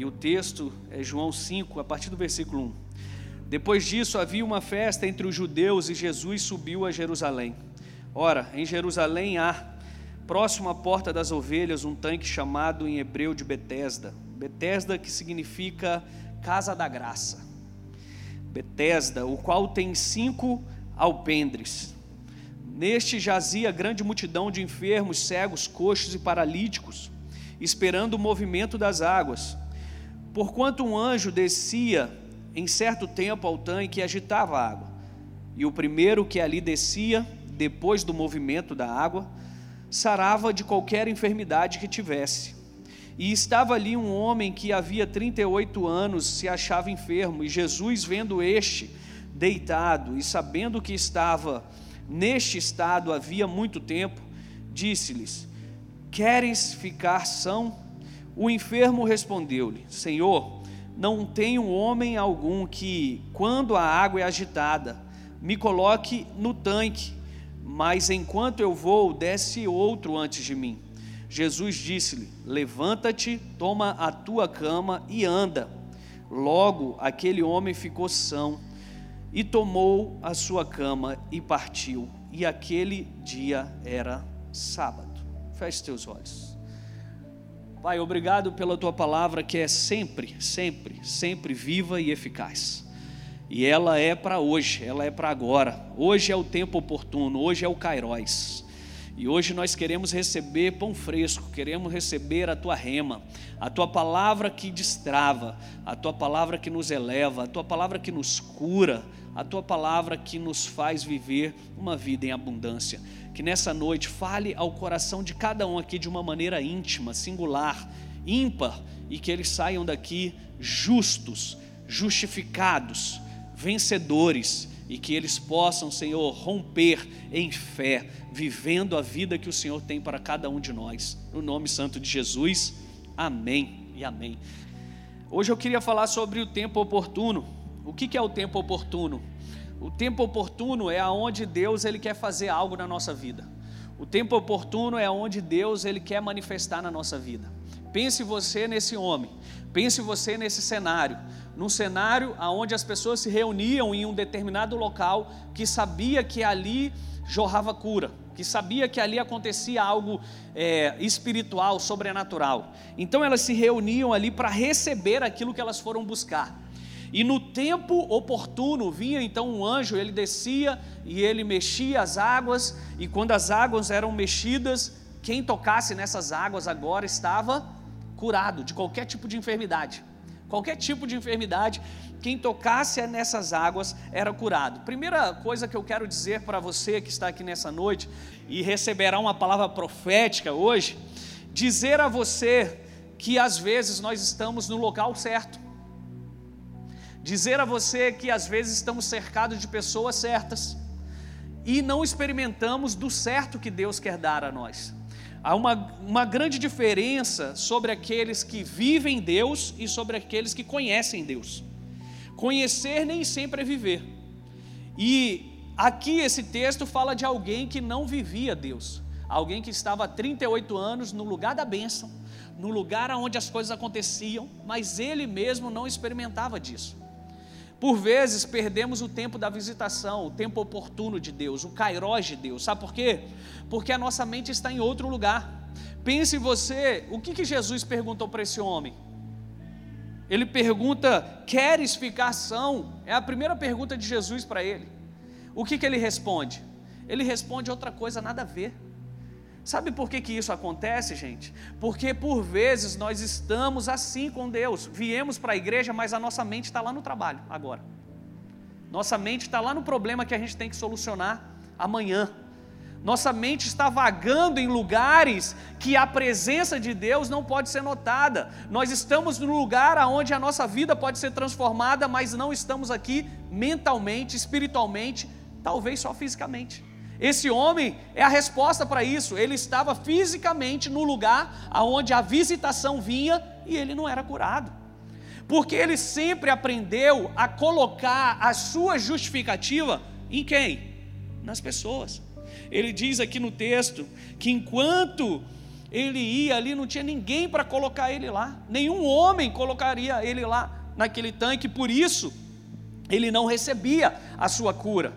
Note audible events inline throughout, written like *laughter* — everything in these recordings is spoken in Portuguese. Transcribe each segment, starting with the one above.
E o texto é João 5, a partir do versículo 1. Depois disso havia uma festa entre os judeus e Jesus subiu a Jerusalém. Ora, em Jerusalém há, próximo à porta das ovelhas, um tanque chamado em hebreu de Betesda. Betesda que significa casa da graça. Betesda, o qual tem cinco alpendres. Neste jazia grande multidão de enfermos, cegos, coxos e paralíticos, esperando o movimento das águas. Porquanto um anjo descia em certo tempo ao tanque e agitava a água. E o primeiro que ali descia, depois do movimento da água, sarava de qualquer enfermidade que tivesse. E estava ali um homem que havia 38 anos se achava enfermo, e Jesus, vendo este deitado e sabendo que estava neste estado havia muito tempo, disse-lhes: Queres ficar são? O enfermo respondeu-lhe: Senhor, não tenho homem algum que, quando a água é agitada, me coloque no tanque, mas enquanto eu vou, desce outro antes de mim. Jesus disse-lhe: Levanta-te, toma a tua cama e anda. Logo aquele homem ficou são e tomou a sua cama e partiu. E aquele dia era sábado. Feche teus olhos. Pai, obrigado pela tua palavra que é sempre, sempre, sempre viva e eficaz. E ela é para hoje, ela é para agora. Hoje é o tempo oportuno, hoje é o Cairóis. E hoje nós queremos receber pão fresco, queremos receber a tua rema, a tua palavra que destrava, a tua palavra que nos eleva, a tua palavra que nos cura, a tua palavra que nos faz viver uma vida em abundância. Que nessa noite fale ao coração de cada um aqui de uma maneira íntima, singular, ímpar, e que eles saiam daqui justos, justificados, vencedores, e que eles possam, Senhor, romper em fé, vivendo a vida que o Senhor tem para cada um de nós. No nome santo de Jesus, amém e amém. Hoje eu queria falar sobre o tempo oportuno. O que é o tempo oportuno? O tempo oportuno é aonde Deus ele quer fazer algo na nossa vida. O tempo oportuno é onde Deus ele quer manifestar na nossa vida. Pense você nesse homem, pense você nesse cenário, num cenário onde as pessoas se reuniam em um determinado local que sabia que ali jorrava cura, que sabia que ali acontecia algo é, espiritual, sobrenatural. Então elas se reuniam ali para receber aquilo que elas foram buscar. E no tempo oportuno vinha então um anjo, ele descia e ele mexia as águas, e quando as águas eram mexidas, quem tocasse nessas águas agora estava curado de qualquer tipo de enfermidade. Qualquer tipo de enfermidade, quem tocasse nessas águas era curado. Primeira coisa que eu quero dizer para você que está aqui nessa noite e receberá uma palavra profética hoje, dizer a você que às vezes nós estamos no local certo dizer a você que às vezes estamos cercados de pessoas certas e não experimentamos do certo que Deus quer dar a nós. Há uma, uma grande diferença sobre aqueles que vivem Deus e sobre aqueles que conhecem Deus. Conhecer nem sempre é viver. E aqui esse texto fala de alguém que não vivia Deus, alguém que estava há 38 anos no lugar da bênção, no lugar onde as coisas aconteciam, mas ele mesmo não experimentava disso. Por vezes perdemos o tempo da visitação, o tempo oportuno de Deus, o kairós de Deus. Sabe por quê? Porque a nossa mente está em outro lugar. Pense você, o que, que Jesus perguntou para esse homem? Ele pergunta: Queres ficar são? É a primeira pergunta de Jesus para ele. O que, que ele responde? Ele responde outra coisa, nada a ver. Sabe por que, que isso acontece, gente? Porque por vezes nós estamos assim com Deus. Viemos para a igreja, mas a nossa mente está lá no trabalho agora. Nossa mente está lá no problema que a gente tem que solucionar amanhã. Nossa mente está vagando em lugares que a presença de Deus não pode ser notada. Nós estamos no lugar onde a nossa vida pode ser transformada, mas não estamos aqui mentalmente, espiritualmente, talvez só fisicamente. Esse homem é a resposta para isso. Ele estava fisicamente no lugar aonde a visitação vinha e ele não era curado. Porque ele sempre aprendeu a colocar a sua justificativa em quem? Nas pessoas. Ele diz aqui no texto que enquanto Ele ia ali, não tinha ninguém para colocar ele lá, nenhum homem colocaria ele lá naquele tanque, por isso ele não recebia a sua cura.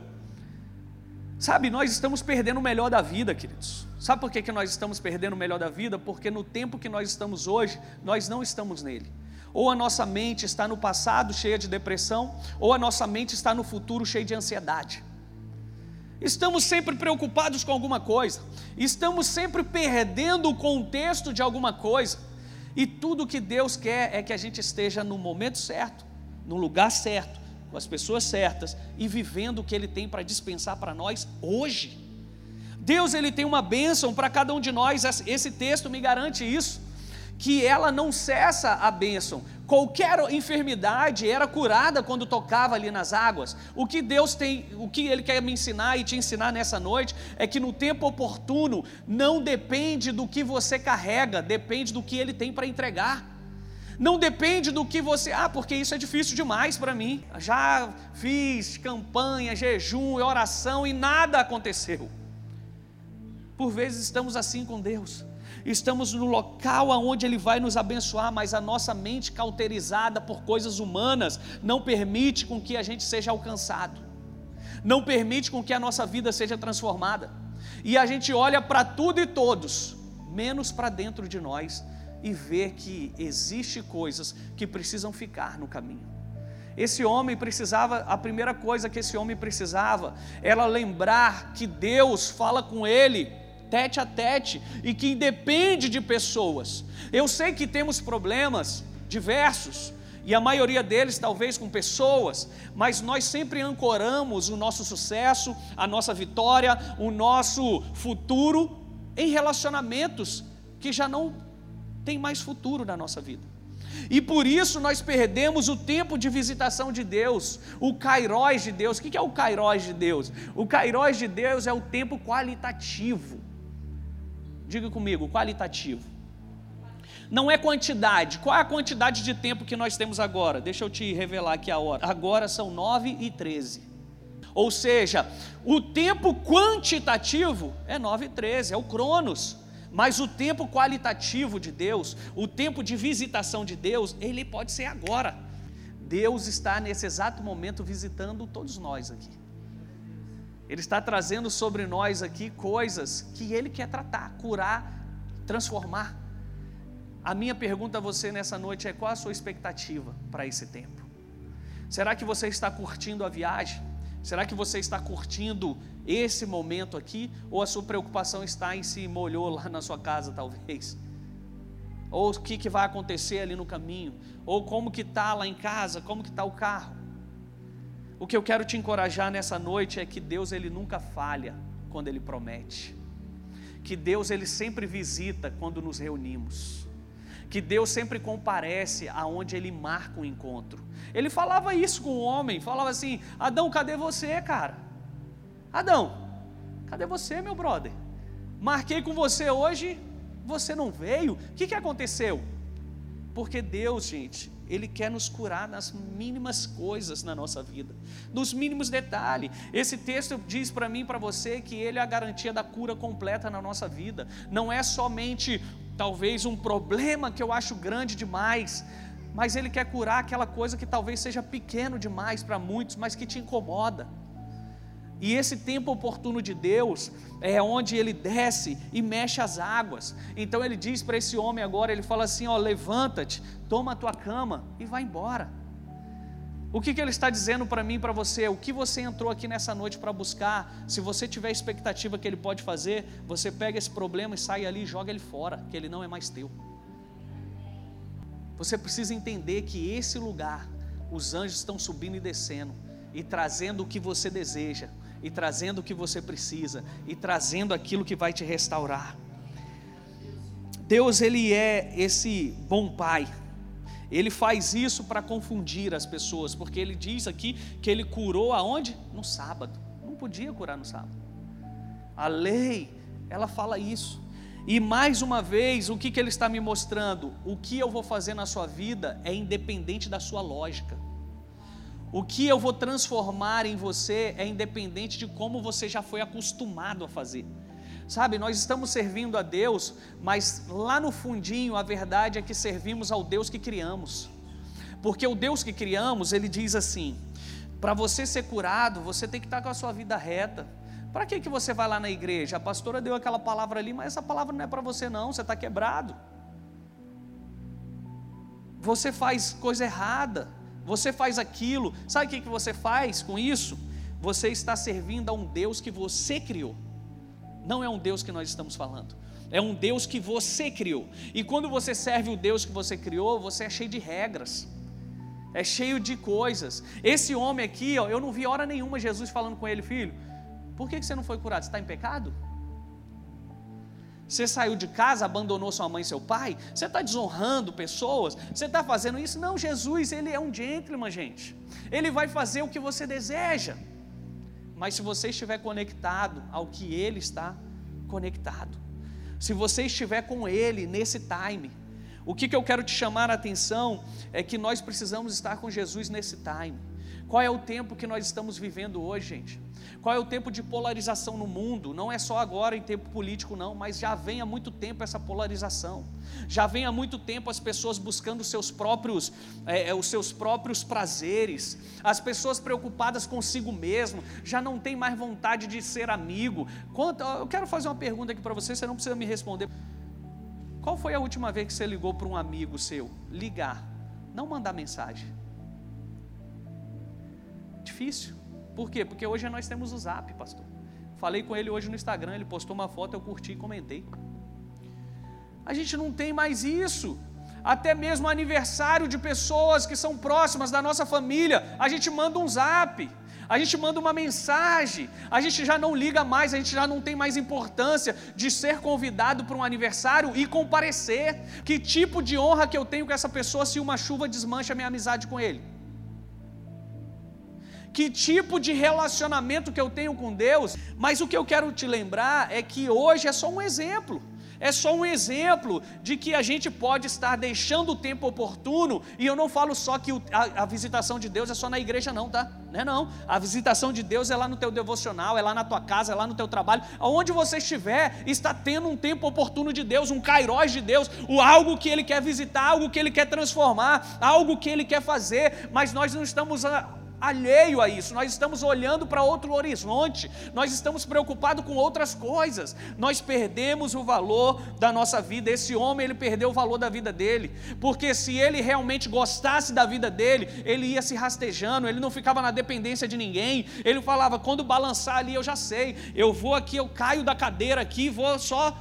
Sabe, nós estamos perdendo o melhor da vida, queridos. Sabe por que, que nós estamos perdendo o melhor da vida? Porque no tempo que nós estamos hoje, nós não estamos nele. Ou a nossa mente está no passado cheia de depressão, ou a nossa mente está no futuro cheia de ansiedade. Estamos sempre preocupados com alguma coisa, estamos sempre perdendo o contexto de alguma coisa, e tudo que Deus quer é que a gente esteja no momento certo, no lugar certo, com as pessoas certas e vivendo o que Ele tem para dispensar para nós hoje. Deus ele tem uma bênção para cada um de nós, esse texto me garante isso que ela não cessa a bênção. Qualquer enfermidade era curada quando tocava ali nas águas. O que Deus tem, o que Ele quer me ensinar e te ensinar nessa noite é que no tempo oportuno não depende do que você carrega, depende do que Ele tem para entregar. Não depende do que você, ah, porque isso é difícil demais para mim. Já fiz campanha, jejum e oração e nada aconteceu. Por vezes estamos assim com Deus estamos no local aonde Ele vai nos abençoar, mas a nossa mente cauterizada por coisas humanas não permite com que a gente seja alcançado, não permite com que a nossa vida seja transformada, e a gente olha para tudo e todos, menos para dentro de nós, e vê que existe coisas que precisam ficar no caminho. Esse homem precisava, a primeira coisa que esse homem precisava era lembrar que Deus fala com ele tete a tete e que independe de pessoas. Eu sei que temos problemas diversos, e a maioria deles talvez com pessoas, mas nós sempre ancoramos o nosso sucesso, a nossa vitória, o nosso futuro em relacionamentos que já não tem mais futuro na nossa vida. E por isso nós perdemos o tempo de visitação de Deus, o Cairóis de Deus. O que é o Cairóis de Deus? O Cairóis de Deus é o tempo qualitativo. Diga comigo, qualitativo. Não é quantidade. Qual é a quantidade de tempo que nós temos agora? Deixa eu te revelar aqui a hora. Agora são 9 e 13. Ou seja, o tempo quantitativo é 9 e 13, é o Cronos. Mas o tempo qualitativo de Deus, o tempo de visitação de Deus, ele pode ser agora. Deus está nesse exato momento visitando todos nós aqui. Ele está trazendo sobre nós aqui coisas que Ele quer tratar, curar, transformar. A minha pergunta a você nessa noite é: qual a sua expectativa para esse tempo? Será que você está curtindo a viagem? Será que você está curtindo esse momento aqui? Ou a sua preocupação está em se molhou lá na sua casa, talvez? Ou o que, que vai acontecer ali no caminho? Ou como que está lá em casa? Como que está o carro? O que eu quero te encorajar nessa noite é que Deus ele nunca falha quando ele promete. Que Deus ele sempre visita quando nos reunimos. Que Deus sempre comparece aonde ele marca um encontro. Ele falava isso com o homem, falava assim: "Adão, cadê você, cara? Adão, cadê você, meu brother? Marquei com você hoje, você não veio. O que, que aconteceu? Porque Deus, gente, ele quer nos curar nas mínimas coisas na nossa vida, nos mínimos detalhes. Esse texto diz para mim para você que Ele é a garantia da cura completa na nossa vida. Não é somente, talvez, um problema que eu acho grande demais, mas Ele quer curar aquela coisa que talvez seja pequeno demais para muitos, mas que te incomoda. E esse tempo oportuno de Deus é onde ele desce e mexe as águas. Então ele diz para esse homem agora, ele fala assim: ó, levanta-te, toma a tua cama e vai embora. O que, que ele está dizendo para mim e para você? O que você entrou aqui nessa noite para buscar? Se você tiver expectativa que ele pode fazer, você pega esse problema e sai ali e joga ele fora, que ele não é mais teu. Você precisa entender que esse lugar, os anjos estão subindo e descendo e trazendo o que você deseja, e trazendo o que você precisa, e trazendo aquilo que vai te restaurar. Deus, Ele é esse bom Pai, Ele faz isso para confundir as pessoas, porque Ele diz aqui que Ele curou aonde? No sábado, não podia curar no sábado. A lei, ela fala isso. E mais uma vez, o que, que ele está me mostrando? O que eu vou fazer na sua vida é independente da sua lógica. O que eu vou transformar em você é independente de como você já foi acostumado a fazer. Sabe, nós estamos servindo a Deus, mas lá no fundinho a verdade é que servimos ao Deus que criamos. Porque o Deus que criamos, ele diz assim: para você ser curado, você tem que estar com a sua vida reta. Para que, que você vai lá na igreja? A pastora deu aquela palavra ali, mas essa palavra não é para você, não, você está quebrado. Você faz coisa errada, você faz aquilo. Sabe o que, que você faz com isso? Você está servindo a um Deus que você criou. Não é um Deus que nós estamos falando. É um Deus que você criou. E quando você serve o Deus que você criou, você é cheio de regras. É cheio de coisas. Esse homem aqui, ó, eu não vi hora nenhuma Jesus falando com ele, filho. Por que você não foi curado? Você está em pecado? Você saiu de casa, abandonou sua mãe e seu pai? Você está desonrando pessoas? Você está fazendo isso? Não, Jesus, ele é um gentleman, gente. Ele vai fazer o que você deseja. Mas se você estiver conectado ao que Ele está conectado, se você estiver com Ele nesse time, o que, que eu quero te chamar a atenção é que nós precisamos estar com Jesus nesse time. Qual é o tempo que nós estamos vivendo hoje, gente? Qual é o tempo de polarização no mundo? Não é só agora em tempo político, não, mas já vem há muito tempo essa polarização. Já vem há muito tempo as pessoas buscando seus próprios, é, é os seus próprios prazeres, as pessoas preocupadas consigo mesmo, já não tem mais vontade de ser amigo. Quanto, eu quero fazer uma pergunta aqui para você, você não precisa me responder. Qual foi a última vez que você ligou para um amigo seu? Ligar, não mandar mensagem. Difícil. Por quê? Porque hoje nós temos o zap, pastor. Falei com ele hoje no Instagram, ele postou uma foto, eu curti e comentei. A gente não tem mais isso. Até mesmo aniversário de pessoas que são próximas da nossa família, a gente manda um zap, a gente manda uma mensagem, a gente já não liga mais, a gente já não tem mais importância de ser convidado para um aniversário e comparecer. Que tipo de honra que eu tenho com essa pessoa se uma chuva desmancha minha amizade com ele? Que tipo de relacionamento que eu tenho com Deus, mas o que eu quero te lembrar é que hoje é só um exemplo. É só um exemplo de que a gente pode estar deixando o tempo oportuno, e eu não falo só que a, a visitação de Deus é só na igreja, não, tá? Não é não. A visitação de Deus é lá no teu devocional, é lá na tua casa, é lá no teu trabalho. Aonde você estiver, está tendo um tempo oportuno de Deus, um kairós de Deus, o algo que Ele quer visitar, algo que Ele quer transformar, algo que Ele quer fazer, mas nós não estamos alheio a isso, nós estamos olhando para outro horizonte, nós estamos preocupados com outras coisas, nós perdemos o valor da nossa vida. Esse homem, ele perdeu o valor da vida dele, porque se ele realmente gostasse da vida dele, ele ia se rastejando, ele não ficava na dependência de ninguém, ele falava: quando balançar ali, eu já sei, eu vou aqui, eu caio da cadeira aqui, vou só.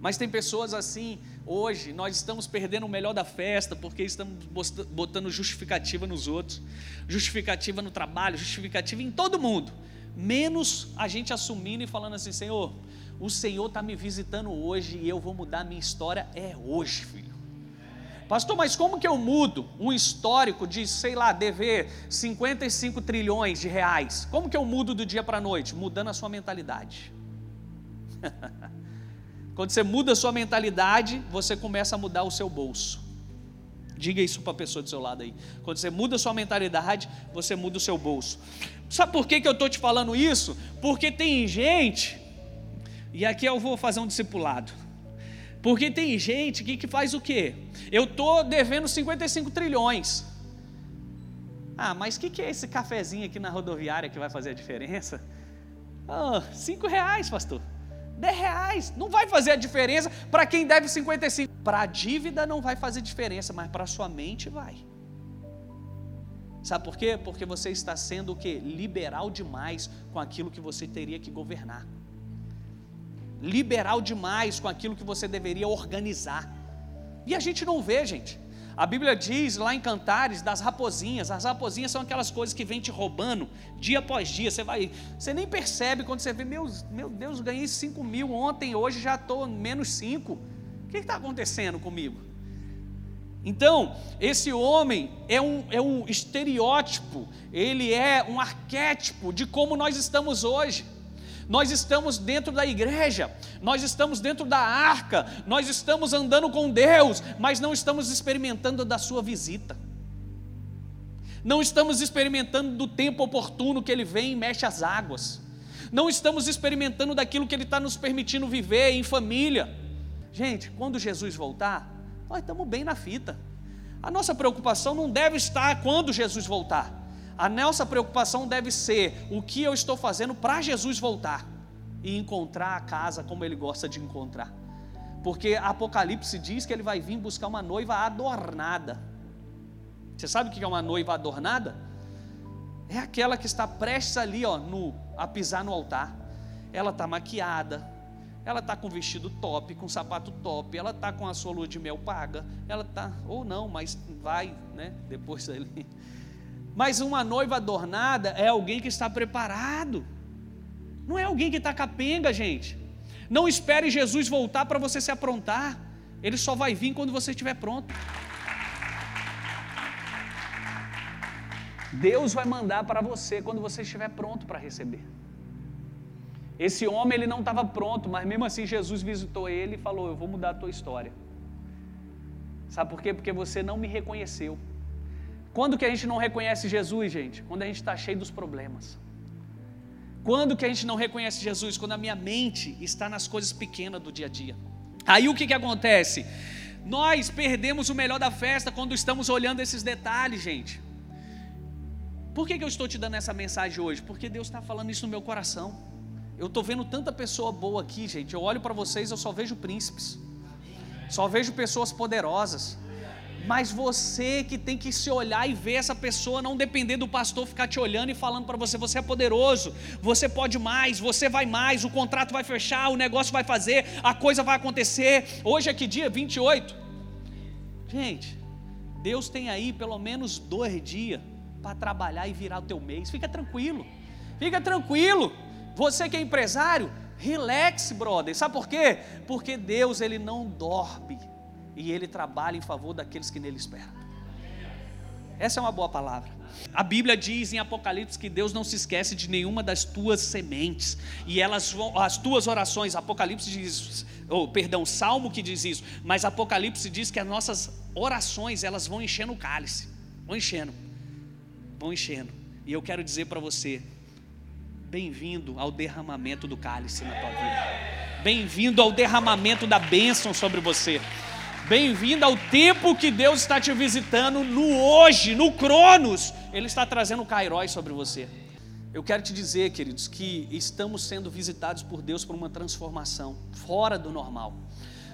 Mas tem pessoas assim, Hoje nós estamos perdendo o melhor da festa porque estamos botando justificativa nos outros, justificativa no trabalho, justificativa em todo mundo, menos a gente assumindo e falando assim: Senhor, o Senhor está me visitando hoje e eu vou mudar a minha história, é hoje, filho. Pastor, mas como que eu mudo um histórico de, sei lá, dever 55 trilhões de reais? Como que eu mudo do dia para a noite? Mudando a sua mentalidade. *laughs* Quando você muda a sua mentalidade, você começa a mudar o seu bolso. Diga isso para a pessoa do seu lado aí. Quando você muda a sua mentalidade, você muda o seu bolso. Sabe por que, que eu estou te falando isso? Porque tem gente, e aqui eu vou fazer um discipulado. Porque tem gente que, que faz o quê? Eu estou devendo 55 trilhões. Ah, mas o que, que é esse cafezinho aqui na rodoviária que vai fazer a diferença? Ah, *laughs* cinco reais, pastor. 10 reais, não vai fazer a diferença para quem deve 55. Para a dívida não vai fazer diferença, mas para a sua mente vai. Sabe por quê? Porque você está sendo o que? Liberal demais com aquilo que você teria que governar. Liberal demais com aquilo que você deveria organizar. E a gente não vê, gente. A Bíblia diz lá em Cantares das raposinhas. As raposinhas são aquelas coisas que vêm te roubando dia após dia. Você vai, você nem percebe quando você vê, meu, meu Deus, ganhei 5 mil ontem, hoje já estou menos 5. O que está acontecendo comigo? Então, esse homem é um, é um estereótipo, ele é um arquétipo de como nós estamos hoje. Nós estamos dentro da igreja, nós estamos dentro da arca, nós estamos andando com Deus, mas não estamos experimentando da sua visita. Não estamos experimentando do tempo oportuno que ele vem e mexe as águas. não estamos experimentando daquilo que Ele está nos permitindo viver em família. Gente, quando Jesus voltar, nós estamos bem na fita. A nossa preocupação não deve estar quando Jesus voltar. A nossa preocupação deve ser o que eu estou fazendo para Jesus voltar e encontrar a casa como Ele gosta de encontrar. Porque Apocalipse diz que Ele vai vir buscar uma noiva adornada. Você sabe o que é uma noiva adornada? É aquela que está prestes ali, ó, no, a pisar no altar. Ela está maquiada, ela está com vestido top, com sapato top, ela está com a sua lua de mel paga, ela está, ou não, mas vai, né, depois ali. Mas uma noiva adornada é alguém que está preparado, não é alguém que está capenga, gente. Não espere Jesus voltar para você se aprontar, ele só vai vir quando você estiver pronto. Deus vai mandar para você quando você estiver pronto para receber. Esse homem ele não estava pronto, mas mesmo assim Jesus visitou ele e falou: Eu vou mudar a tua história. Sabe por quê? Porque você não me reconheceu. Quando que a gente não reconhece Jesus, gente? Quando a gente está cheio dos problemas. Quando que a gente não reconhece Jesus? Quando a minha mente está nas coisas pequenas do dia a dia. Aí o que, que acontece? Nós perdemos o melhor da festa quando estamos olhando esses detalhes, gente. Por que, que eu estou te dando essa mensagem hoje? Porque Deus está falando isso no meu coração. Eu estou vendo tanta pessoa boa aqui, gente. Eu olho para vocês, eu só vejo príncipes, só vejo pessoas poderosas. Mas você que tem que se olhar e ver essa pessoa, não depender do pastor ficar te olhando e falando para você: você é poderoso, você pode mais, você vai mais, o contrato vai fechar, o negócio vai fazer, a coisa vai acontecer. Hoje é que dia? 28. Gente, Deus tem aí pelo menos dois dias para trabalhar e virar o teu mês. Fica tranquilo, fica tranquilo. Você que é empresário, relax, brother. Sabe por quê? Porque Deus ele não dorme e ele trabalha em favor daqueles que nele esperam. Essa é uma boa palavra. A Bíblia diz em Apocalipse que Deus não se esquece de nenhuma das tuas sementes e elas vão, as tuas orações. Apocalipse diz, oh, perdão, Salmo que diz isso, mas Apocalipse diz que as nossas orações elas vão enchendo o cálice, vão enchendo vão enchendo. E eu quero dizer para você: bem-vindo ao derramamento do cálice na tua vida. Bem-vindo ao derramamento da bênção sobre você. Bem-vindo ao tempo que Deus está te visitando no hoje, no Cronos. Ele está trazendo o Cairói sobre você. Eu quero te dizer, queridos, que estamos sendo visitados por Deus por uma transformação fora do normal.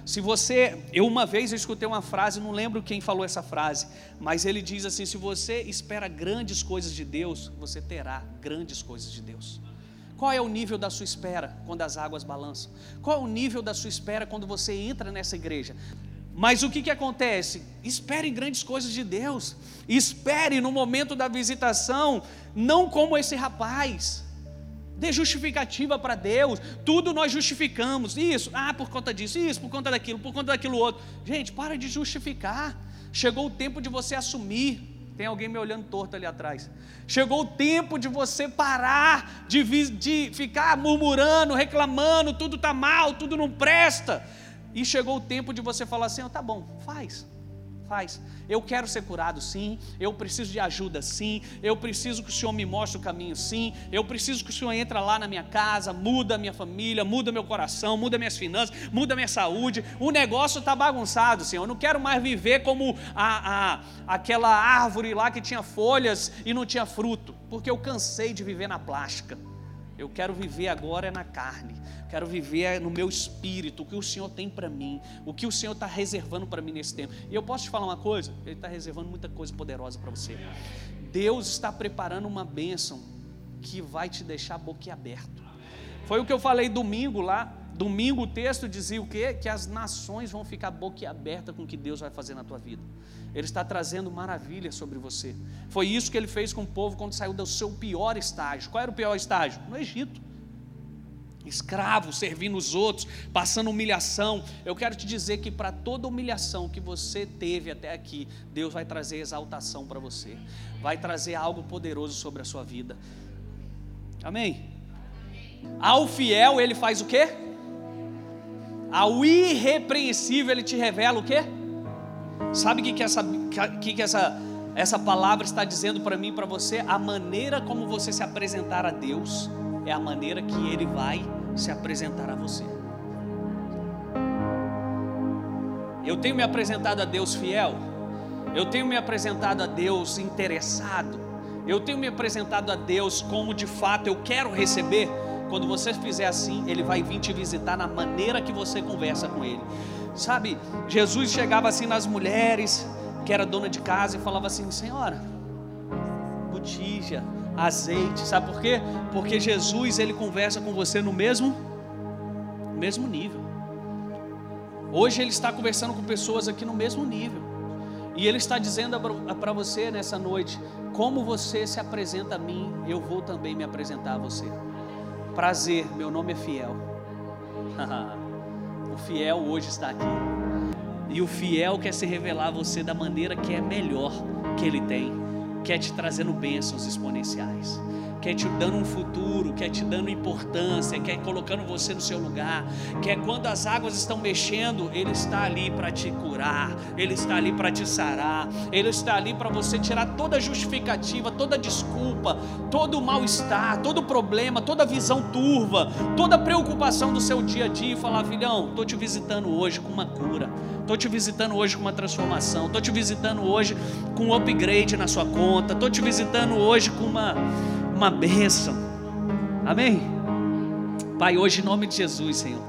Se você, eu uma vez eu escutei uma frase, não lembro quem falou essa frase, mas ele diz assim: se você espera grandes coisas de Deus, você terá grandes coisas de Deus. Qual é o nível da sua espera quando as águas balançam? Qual é o nível da sua espera quando você entra nessa igreja? Mas o que, que acontece? Espere grandes coisas de Deus. Espere no momento da visitação, não como esse rapaz. Dê justificativa para Deus. Tudo nós justificamos. Isso, ah, por conta disso, isso, por conta daquilo, por conta daquilo outro. Gente, para de justificar. Chegou o tempo de você assumir. Tem alguém me olhando torto ali atrás. Chegou o tempo de você parar de, de ficar murmurando, reclamando, tudo está mal, tudo não presta. E chegou o tempo de você falar assim: oh, tá bom, faz faz. Eu quero ser curado, sim. Eu preciso de ajuda, sim. Eu preciso que o Senhor me mostre o caminho, sim. Eu preciso que o Senhor entre lá na minha casa, muda a minha família, muda meu coração, muda minhas finanças, muda minha saúde. O negócio está bagunçado, Senhor. Eu não quero mais viver como a, a, aquela árvore lá que tinha folhas e não tinha fruto, porque eu cansei de viver na plástica. Eu quero viver agora na carne. Quero viver no meu espírito o que o Senhor tem para mim, o que o Senhor está reservando para mim nesse tempo. E eu posso te falar uma coisa? Ele está reservando muita coisa poderosa para você. Deus está preparando uma bênção que vai te deixar boquiaberto. Foi o que eu falei domingo lá. Domingo o texto dizia o quê? Que as nações vão ficar boquiabertas com o que Deus vai fazer na tua vida. Ele está trazendo maravilhas sobre você. Foi isso que ele fez com o povo quando saiu do seu pior estágio. Qual era o pior estágio? No Egito. Escravo, servindo os outros, passando humilhação. Eu quero te dizer que para toda humilhação que você teve até aqui, Deus vai trazer exaltação para você, vai trazer algo poderoso sobre a sua vida. Amém? Ao fiel, ele faz o quê? Ao irrepreensível, ele te revela o quê? Sabe o que, que, essa, que, que essa, essa palavra está dizendo para mim e para você? A maneira como você se apresentar a Deus é a maneira que Ele vai se apresentar a você. Eu tenho me apresentado a Deus fiel, eu tenho me apresentado a Deus interessado, eu tenho me apresentado a Deus como de fato eu quero receber. Quando você fizer assim, Ele vai vir te visitar na maneira que você conversa com Ele. Sabe, Jesus chegava assim nas mulheres, que era dona de casa, e falava assim: Senhora, botija, azeite, sabe por quê? Porque Jesus ele conversa com você no mesmo, mesmo nível. Hoje ele está conversando com pessoas aqui no mesmo nível. E ele está dizendo para você nessa noite: como você se apresenta a mim, eu vou também me apresentar a você. Prazer, meu nome é Fiel. *laughs* o fiel hoje está aqui. E o fiel quer se revelar a você da maneira que é melhor que ele tem, quer te trazendo bênçãos exponenciais quer te dando um futuro, quer te dando importância, quer colocando você no seu lugar, quer quando as águas estão mexendo, Ele está ali para te curar, Ele está ali para te sarar, Ele está ali para você tirar toda justificativa, toda desculpa, todo mal-estar, todo problema, toda visão turva, toda preocupação do seu dia a dia e falar: filhão, estou te visitando hoje com uma cura. Estou te visitando hoje com uma transformação. Estou te visitando hoje com um upgrade na sua conta. Estou te visitando hoje com uma, uma bênção. Amém? Pai, hoje em nome de Jesus, Senhor.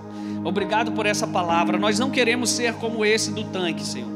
Obrigado por essa palavra. Nós não queremos ser como esse do tanque, Senhor.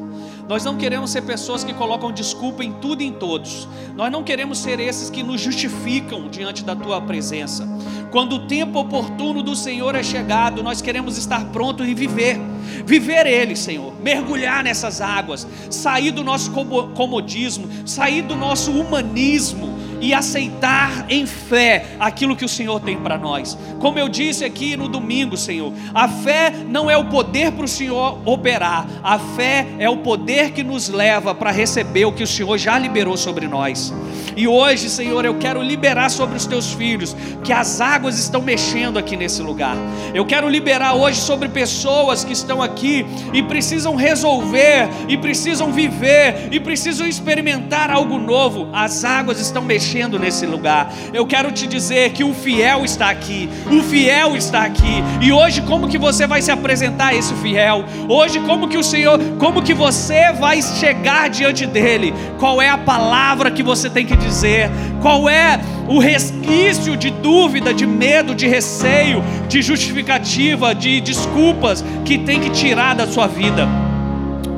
Nós não queremos ser pessoas que colocam desculpa em tudo e em todos. Nós não queremos ser esses que nos justificam diante da tua presença. Quando o tempo oportuno do Senhor é chegado, nós queremos estar prontos e viver. Viver Ele, Senhor. Mergulhar nessas águas. Sair do nosso comodismo. Sair do nosso humanismo e aceitar em fé aquilo que o Senhor tem para nós. Como eu disse aqui no domingo, Senhor, a fé não é o poder para o Senhor operar, a fé é o poder que nos leva para receber o que o Senhor já liberou sobre nós. E hoje, Senhor, eu quero liberar sobre os teus filhos que as águas estão mexendo aqui nesse lugar. Eu quero liberar hoje sobre pessoas que estão aqui e precisam resolver, e precisam viver, e precisam experimentar algo novo. As águas estão mexendo nesse lugar. Eu quero te dizer que o fiel está aqui, o fiel está aqui. E hoje, como que você vai se apresentar a esse fiel? Hoje, como que o Senhor, como que você vai chegar diante dele? Qual é a palavra que você tem que dizer? Qual é o resquício de dúvida, de medo, de receio, de justificativa, de desculpas que tem que tirar da sua vida?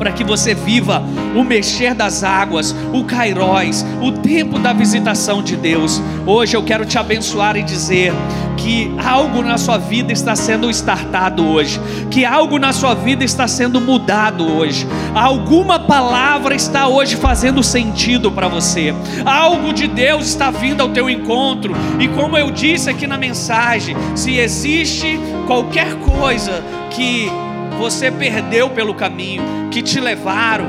Para que você viva o mexer das águas, o Cairóis, o tempo da visitação de Deus. Hoje eu quero te abençoar e dizer que algo na sua vida está sendo startado hoje, que algo na sua vida está sendo mudado hoje, alguma palavra está hoje fazendo sentido para você, algo de Deus está vindo ao teu encontro, e como eu disse aqui na mensagem, se existe qualquer coisa que você perdeu pelo caminho, que te levaram,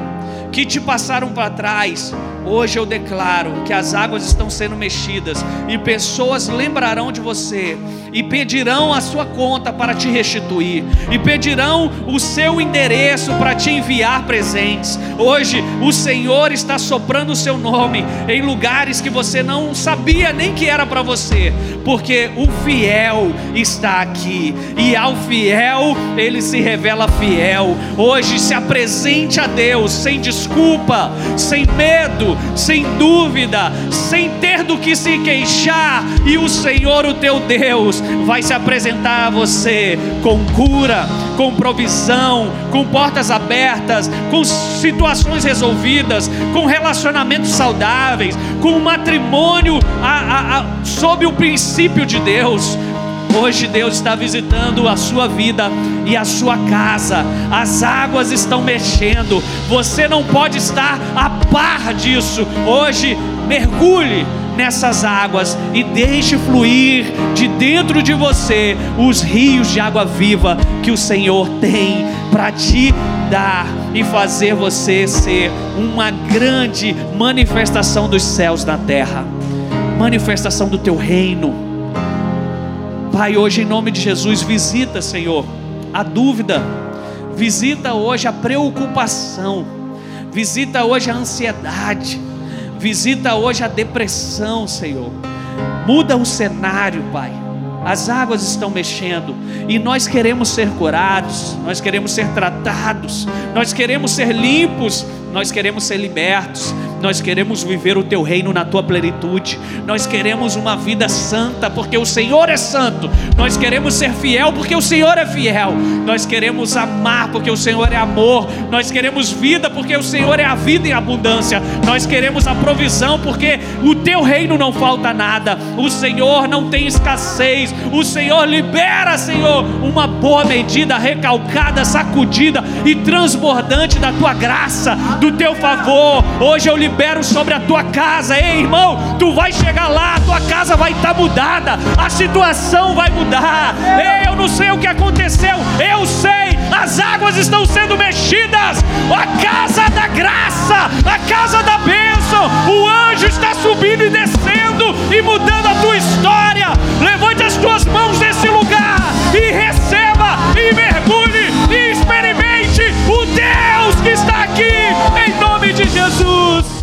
que te passaram para trás, Hoje eu declaro que as águas estão sendo mexidas e pessoas lembrarão de você e pedirão a sua conta para te restituir e pedirão o seu endereço para te enviar presentes. Hoje o Senhor está soprando o seu nome em lugares que você não sabia nem que era para você, porque o fiel está aqui e ao fiel ele se revela fiel. Hoje se apresente a Deus sem desculpa, sem medo sem dúvida, sem ter do que se queixar, e o Senhor, o teu Deus, vai se apresentar a você com cura, com provisão, com portas abertas, com situações resolvidas, com relacionamentos saudáveis, com um matrimônio a, a, a, sob o princípio de Deus Hoje Deus está visitando a sua vida e a sua casa. As águas estão mexendo. Você não pode estar a par disso. Hoje mergulhe nessas águas e deixe fluir de dentro de você os rios de água viva que o Senhor tem para te dar e fazer você ser uma grande manifestação dos céus na terra manifestação do teu reino Pai, hoje em nome de Jesus, visita, Senhor, a dúvida, visita hoje a preocupação, visita hoje a ansiedade, visita hoje a depressão, Senhor. Muda o cenário, Pai. as águas estão mexendo e nós queremos ser curados, nós queremos ser tratados, nós queremos ser limpos, nós queremos ser libertos, nós queremos viver o teu reino na tua plenitude, nós queremos uma vida santa, porque o Senhor é santo, nós queremos ser fiel, porque o Senhor é fiel, nós queremos amar, porque o Senhor é amor, nós queremos vida, porque o Senhor é a vida em abundância, nós queremos a provisão, porque o teu reino não falta nada, o Senhor não tem escassez, o Senhor libera, Senhor, uma boa medida, recalcada, sacudida e transbordante da tua graça, do teu favor. Hoje eu libero libero sobre a tua casa. Ei, irmão, tu vai chegar lá, a tua casa vai estar tá mudada, a situação vai mudar. Ei, eu não sei o que aconteceu, eu sei, as águas estão sendo mexidas. A casa da graça, a casa da bênção, o anjo está subindo e descendo e mudando a tua história. Levante as tuas mãos nesse lugar e receba e mergulhe e experimente o Deus que está aqui em nome de Jesus.